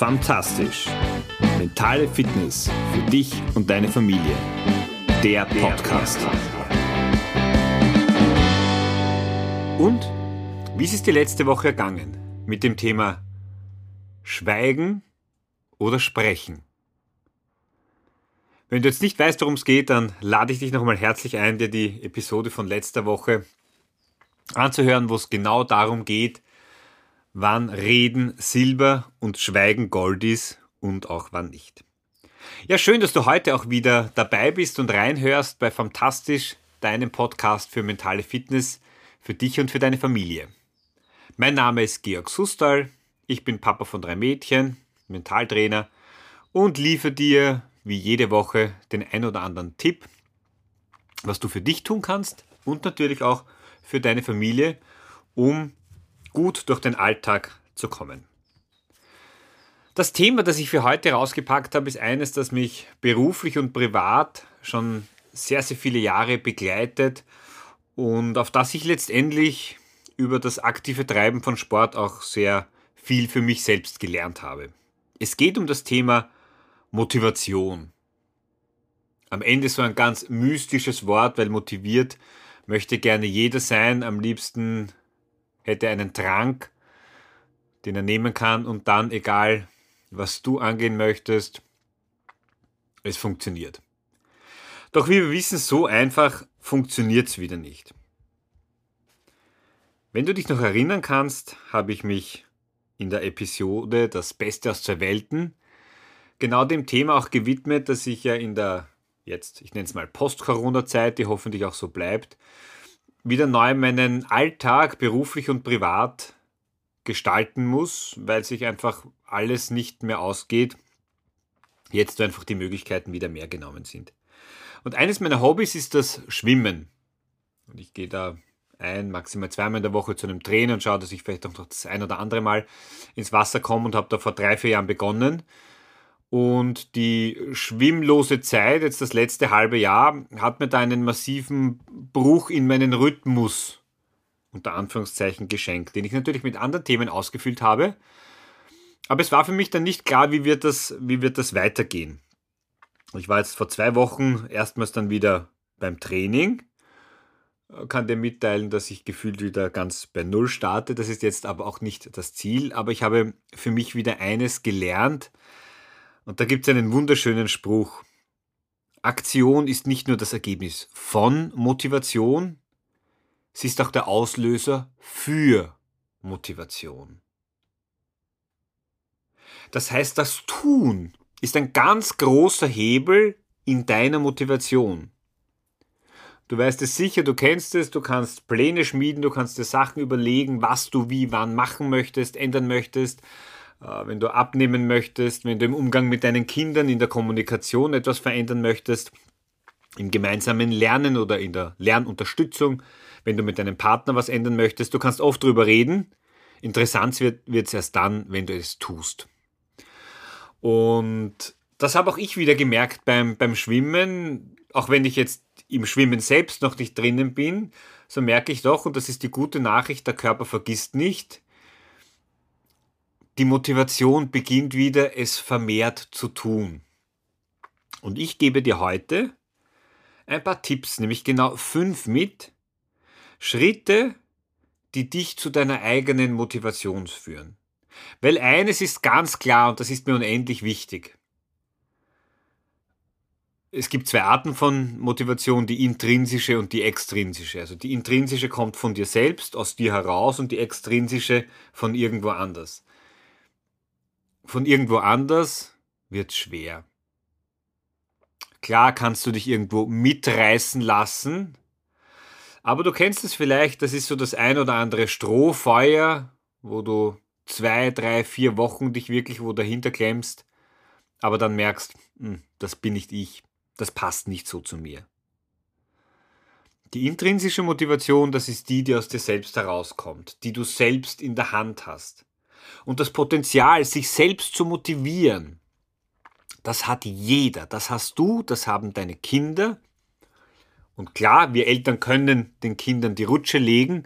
Fantastisch. Mentale Fitness für dich und deine Familie. Der Podcast. Und wie ist es die letzte Woche ergangen mit dem Thema Schweigen oder Sprechen? Wenn du jetzt nicht weißt, worum es geht, dann lade ich dich nochmal herzlich ein, dir die Episode von letzter Woche anzuhören, wo es genau darum geht, wann Reden Silber und Schweigen Gold ist und auch wann nicht. Ja, schön, dass du heute auch wieder dabei bist und reinhörst bei Fantastisch, deinem Podcast für mentale Fitness, für dich und für deine Familie. Mein Name ist Georg Sustal, ich bin Papa von drei Mädchen, Mentaltrainer und liefere dir wie jede Woche den ein oder anderen Tipp, was du für dich tun kannst und natürlich auch für deine Familie, um gut durch den Alltag zu kommen. Das Thema, das ich für heute rausgepackt habe, ist eines, das mich beruflich und privat schon sehr, sehr viele Jahre begleitet und auf das ich letztendlich über das aktive Treiben von Sport auch sehr viel für mich selbst gelernt habe. Es geht um das Thema Motivation. Am Ende so ein ganz mystisches Wort, weil motiviert möchte gerne jeder sein, am liebsten hätte einen Trank, den er nehmen kann und dann, egal was du angehen möchtest, es funktioniert. Doch wie wir wissen, so einfach funktioniert es wieder nicht. Wenn du dich noch erinnern kannst, habe ich mich in der Episode Das Beste aus zwei Welten genau dem Thema auch gewidmet, dass ich ja in der jetzt, ich nenne es mal Post-Corona-Zeit, die hoffentlich auch so bleibt, wieder neu meinen Alltag beruflich und privat gestalten muss, weil sich einfach alles nicht mehr ausgeht. Jetzt einfach die Möglichkeiten wieder mehr genommen sind. Und eines meiner Hobbys ist das Schwimmen. Und ich gehe da ein, maximal zweimal in der Woche zu einem Trainer und schaue, dass ich vielleicht auch noch das ein oder andere Mal ins Wasser komme und habe da vor drei, vier Jahren begonnen. Und die schwimmlose Zeit, jetzt das letzte halbe Jahr, hat mir da einen massiven Bruch in meinen Rhythmus unter Anführungszeichen geschenkt, den ich natürlich mit anderen Themen ausgefüllt habe. Aber es war für mich dann nicht klar, wie wird das, wie wird das weitergehen. Ich war jetzt vor zwei Wochen erstmals dann wieder beim Training, kann dir mitteilen, dass ich gefühlt wieder ganz bei Null starte. Das ist jetzt aber auch nicht das Ziel, aber ich habe für mich wieder eines gelernt, und da gibt es einen wunderschönen Spruch. Aktion ist nicht nur das Ergebnis von Motivation, sie ist auch der Auslöser für Motivation. Das heißt, das Tun ist ein ganz großer Hebel in deiner Motivation. Du weißt es sicher, du kennst es, du kannst Pläne schmieden, du kannst dir Sachen überlegen, was du wie wann machen möchtest, ändern möchtest. Äh, wenn du abnehmen möchtest, wenn du im Umgang mit deinen Kindern, in der Kommunikation etwas verändern möchtest, im gemeinsamen Lernen oder in der Lernunterstützung, wenn du mit deinem Partner was ändern möchtest, du kannst oft drüber reden. Interessant wird es erst dann, wenn du es tust. Und das habe auch ich wieder gemerkt beim, beim Schwimmen, auch wenn ich jetzt im Schwimmen selbst noch nicht drinnen bin, so merke ich doch, und das ist die gute Nachricht, der Körper vergisst nicht, die Motivation beginnt wieder, es vermehrt zu tun. Und ich gebe dir heute ein paar Tipps, nämlich genau fünf mit, Schritte, die dich zu deiner eigenen Motivation führen. Weil eines ist ganz klar und das ist mir unendlich wichtig. Es gibt zwei Arten von Motivation, die intrinsische und die extrinsische. Also die intrinsische kommt von dir selbst, aus dir heraus und die extrinsische von irgendwo anders von irgendwo anders wird schwer. Klar kannst du dich irgendwo mitreißen lassen, aber du kennst es vielleicht, das ist so das ein oder andere Strohfeuer, wo du zwei, drei, vier Wochen dich wirklich wo dahinter klemmst, aber dann merkst, hm, das bin nicht ich, das passt nicht so zu mir. Die intrinsische Motivation, das ist die, die aus dir selbst herauskommt, die du selbst in der Hand hast. Und das Potenzial, sich selbst zu motivieren, das hat jeder. Das hast du, das haben deine Kinder. Und klar, wir Eltern können den Kindern die Rutsche legen,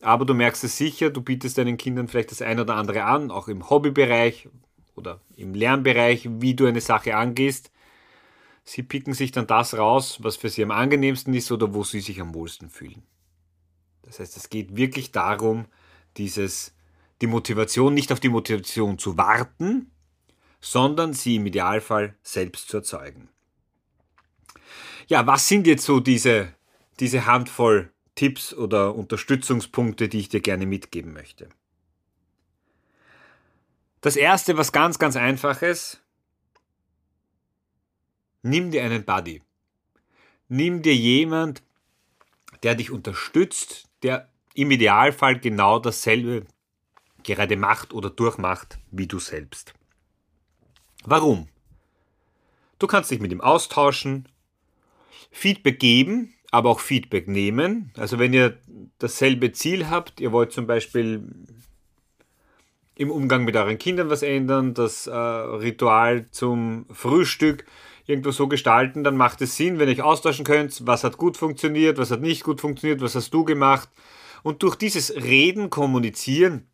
aber du merkst es sicher, du bietest deinen Kindern vielleicht das eine oder andere an, auch im Hobbybereich oder im Lernbereich, wie du eine Sache angehst. Sie picken sich dann das raus, was für sie am angenehmsten ist oder wo sie sich am wohlsten fühlen. Das heißt, es geht wirklich darum, dieses, die Motivation nicht auf die Motivation zu warten, sondern sie im Idealfall selbst zu erzeugen. Ja, was sind jetzt so diese, diese Handvoll Tipps oder Unterstützungspunkte, die ich dir gerne mitgeben möchte? Das erste, was ganz, ganz einfaches, nimm dir einen Buddy. Nimm dir jemand, der dich unterstützt, der im Idealfall genau dasselbe gerade macht oder durchmacht wie du selbst. Warum? Du kannst dich mit ihm austauschen, Feedback geben, aber auch Feedback nehmen. Also wenn ihr dasselbe Ziel habt, ihr wollt zum Beispiel im Umgang mit euren Kindern was ändern, das äh, Ritual zum Frühstück irgendwo so gestalten, dann macht es Sinn, wenn ihr euch austauschen könnt, was hat gut funktioniert, was hat nicht gut funktioniert, was hast du gemacht. Und durch dieses Reden, Kommunizieren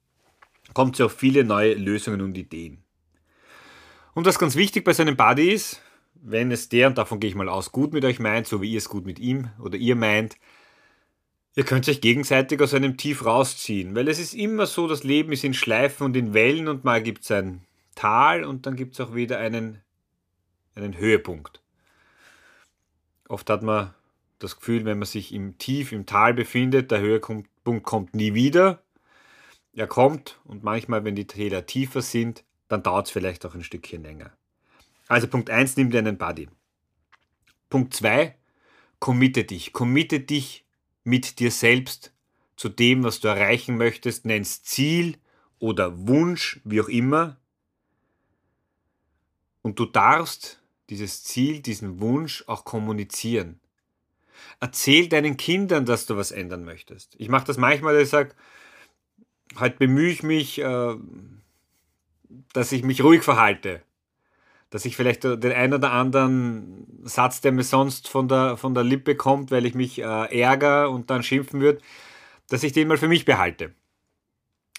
kommt es auf viele neue Lösungen und Ideen. Und was ganz wichtig bei seinem Buddy ist, wenn es der, und davon gehe ich mal aus, gut mit euch meint, so wie ihr es gut mit ihm oder ihr meint, ihr könnt euch gegenseitig aus einem Tief rausziehen. Weil es ist immer so, das Leben ist in Schleifen und in Wellen und mal gibt es ein Tal und dann gibt es auch wieder einen, einen Höhepunkt. Oft hat man das Gefühl, wenn man sich im Tief, im Tal befindet, der Höhepunkt kommt nie wieder. Er kommt und manchmal, wenn die Täler tiefer sind, dann dauert es vielleicht auch ein Stückchen länger. Also Punkt 1, nimm dir einen Buddy. Punkt 2, committe dich. Committe dich mit dir selbst zu dem, was du erreichen möchtest, nenn's Ziel oder Wunsch, wie auch immer. Und du darfst dieses Ziel, diesen Wunsch auch kommunizieren. Erzähl deinen Kindern, dass du was ändern möchtest. Ich mache das manchmal, dass ich sage, heute bemühe ich mich, äh, dass ich mich ruhig verhalte dass ich vielleicht den einen oder anderen Satz, der mir sonst von der, von der Lippe kommt, weil ich mich äh, ärgere und dann schimpfen würde, dass ich den mal für mich behalte.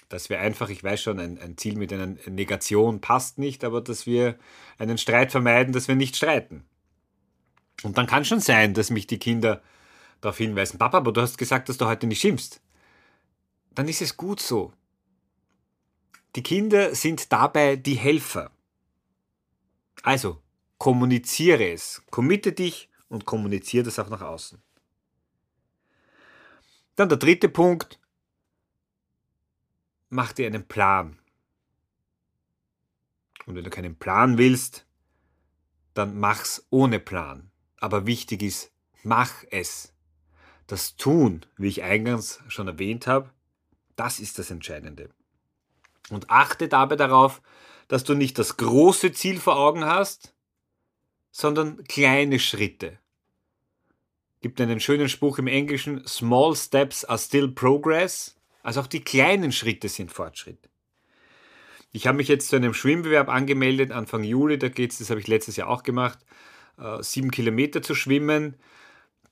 Das wäre einfach, ich weiß schon, ein, ein Ziel mit einer Negation passt nicht, aber dass wir einen Streit vermeiden, dass wir nicht streiten. Und dann kann schon sein, dass mich die Kinder darauf hinweisen, Papa, aber du hast gesagt, dass du heute nicht schimpfst. Dann ist es gut so. Die Kinder sind dabei die Helfer. Also, kommuniziere es. Committe dich und kommuniziere das auch nach außen. Dann der dritte Punkt. Mach dir einen Plan. Und wenn du keinen Plan willst, dann mach's ohne Plan. Aber wichtig ist, mach es. Das Tun, wie ich eingangs schon erwähnt habe, das ist das Entscheidende. Und achte dabei darauf, dass du nicht das große Ziel vor Augen hast, sondern kleine Schritte. Gibt einen schönen Spruch im Englischen, Small steps are still progress. Also auch die kleinen Schritte sind Fortschritt. Ich habe mich jetzt zu einem Schwimmbewerb angemeldet, Anfang Juli, da geht es, das habe ich letztes Jahr auch gemacht, äh, sieben Kilometer zu schwimmen.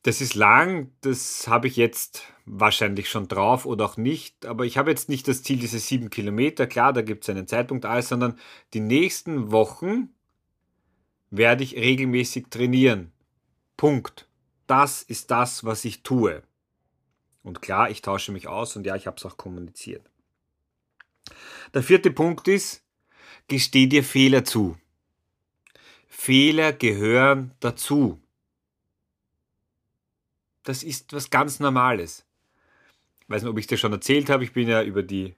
Das ist lang, das habe ich jetzt wahrscheinlich schon drauf oder auch nicht. Aber ich habe jetzt nicht das Ziel, diese sieben Kilometer, klar, da gibt es einen Zeitpunkt alles, sondern die nächsten Wochen werde ich regelmäßig trainieren. Punkt. Das ist das, was ich tue. Und klar, ich tausche mich aus und ja, ich habe es auch kommuniziert. Der vierte Punkt ist, gesteh dir Fehler zu. Fehler gehören dazu. Das ist was ganz Normales. Ich weiß nicht, ob ich dir schon erzählt habe, ich bin ja über die,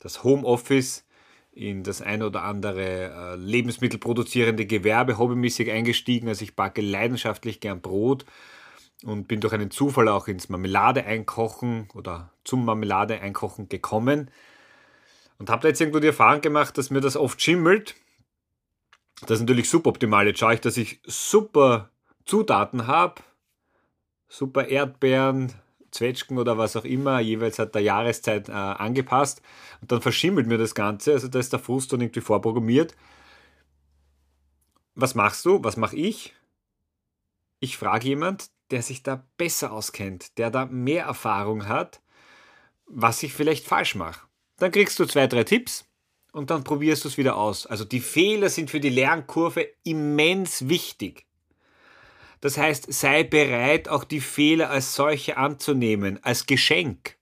das Homeoffice in das ein oder andere äh, lebensmittelproduzierende Gewerbe hobbymäßig eingestiegen. Also ich backe leidenschaftlich gern Brot und bin durch einen Zufall auch ins Marmelade-Einkochen oder zum Marmelade-Einkochen gekommen und habe da jetzt irgendwo die Erfahrung gemacht, dass mir das oft schimmelt. Das ist natürlich suboptimal. Jetzt schaue ich, dass ich super Zutaten habe, super Erdbeeren, Zwetschgen oder was auch immer, jeweils hat der Jahreszeit äh, angepasst und dann verschimmelt mir das Ganze, also da ist der Frust dann irgendwie vorprogrammiert. Was machst du? Was mache ich? Ich frage jemand, der sich da besser auskennt, der da mehr Erfahrung hat, was ich vielleicht falsch mache. Dann kriegst du zwei, drei Tipps und dann probierst du es wieder aus. Also die Fehler sind für die Lernkurve immens wichtig. Das heißt, sei bereit, auch die Fehler als solche anzunehmen, als Geschenk.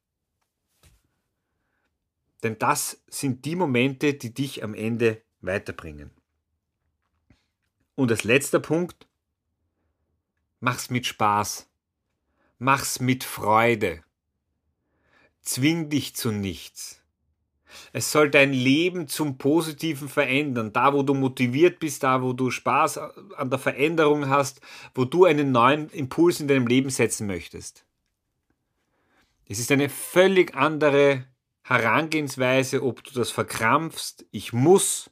Denn das sind die Momente, die dich am Ende weiterbringen. Und als letzter Punkt, mach's mit Spaß. Mach's mit Freude. Zwing dich zu nichts. Es soll dein Leben zum Positiven verändern. Da, wo du motiviert bist, da, wo du Spaß an der Veränderung hast, wo du einen neuen Impuls in deinem Leben setzen möchtest. Es ist eine völlig andere Herangehensweise, ob du das verkrampfst, ich muss,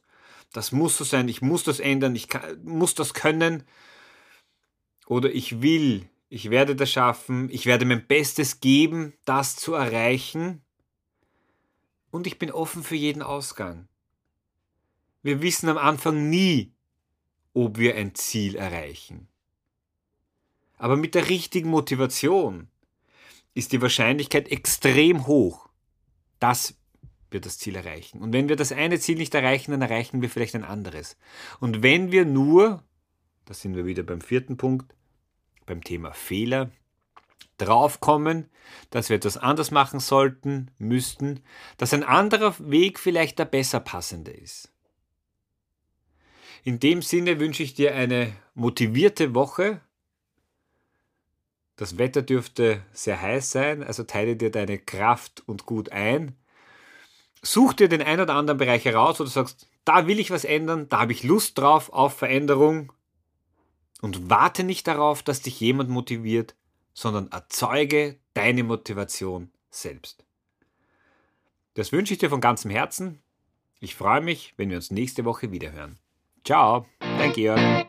das muss so sein, ich muss das ändern, ich kann, muss das können, oder ich will, ich werde das schaffen, ich werde mein Bestes geben, das zu erreichen, und ich bin offen für jeden Ausgang. Wir wissen am Anfang nie, ob wir ein Ziel erreichen. Aber mit der richtigen Motivation ist die Wahrscheinlichkeit extrem hoch, dass wir das Ziel erreichen. Und wenn wir das eine Ziel nicht erreichen, dann erreichen wir vielleicht ein anderes. Und wenn wir nur, da sind wir wieder beim vierten Punkt, beim Thema Fehler, draufkommen, dass wir etwas anders machen sollten, müssten, dass ein anderer Weg vielleicht der besser passende ist. In dem Sinne wünsche ich dir eine motivierte Woche. Das Wetter dürfte sehr heiß sein, also teile dir deine Kraft und gut ein. Such dir den ein oder anderen Bereich heraus, wo du sagst, da will ich was ändern, da habe ich Lust drauf auf Veränderung und warte nicht darauf, dass dich jemand motiviert, sondern erzeuge deine Motivation selbst. Das wünsche ich dir von ganzem Herzen. Ich freue mich, wenn wir uns nächste Woche wiederhören. Ciao, dein Georg.